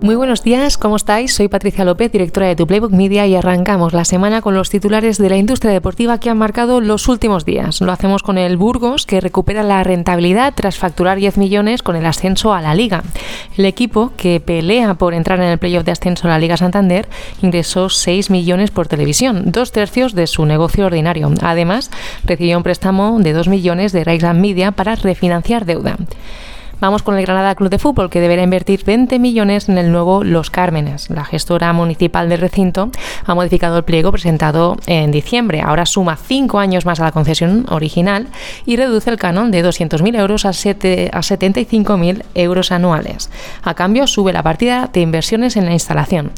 Muy buenos días, ¿cómo estáis? Soy Patricia López, directora de Tu Playbook Media y arrancamos la semana con los titulares de la industria deportiva que han marcado los últimos días. Lo hacemos con el Burgos, que recupera la rentabilidad tras facturar 10 millones con el ascenso a la Liga. El equipo, que pelea por entrar en el playoff de ascenso a la Liga Santander, ingresó 6 millones por televisión, dos tercios de su negocio ordinario. Además, recibió un préstamo de 2 millones de Raisland Media para refinanciar deuda. Vamos con el Granada Club de Fútbol, que deberá invertir 20 millones en el nuevo Los Cármenes. La gestora municipal del recinto ha modificado el pliego presentado en diciembre. Ahora suma 5 años más a la concesión original y reduce el canon de 200.000 euros a, a 75.000 euros anuales. A cambio, sube la partida de inversiones en la instalación.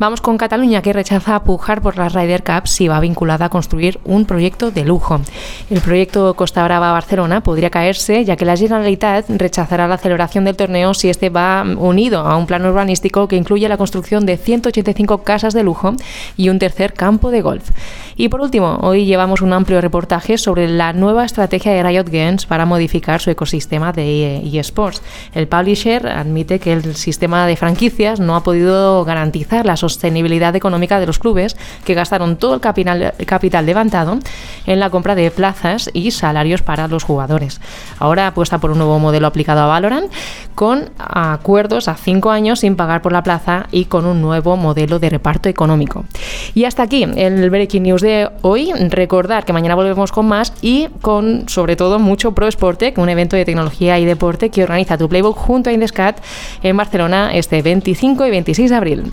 Vamos con Cataluña, que rechaza pujar por la Ryder Cup si va vinculada a construir un proyecto de lujo. El proyecto Costa Brava-Barcelona podría caerse, ya que la Generalitat rechazará la celebración del torneo si este va unido a un plan urbanístico que incluye la construcción de 185 casas de lujo y un tercer campo de golf. Y por último, hoy llevamos un amplio reportaje sobre la nueva estrategia de Riot Games para modificar su ecosistema de eSports. El publisher admite que el sistema de franquicias no ha podido garantizar la sostenibilidad económica de los clubes que gastaron todo el capital, levantado en la compra de plazas y salarios para los jugadores. Ahora apuesta por un nuevo modelo aplicado a Valorant con acuerdos a cinco años sin pagar por la plaza y con un nuevo modelo de reparto económico. Y hasta aquí el Breaking News de hoy. Recordar que mañana volvemos con más y con sobre todo mucho Pro Sportec, un evento de tecnología y deporte que organiza tu Playbook junto a Indescat en Barcelona este 25 y 26 de abril.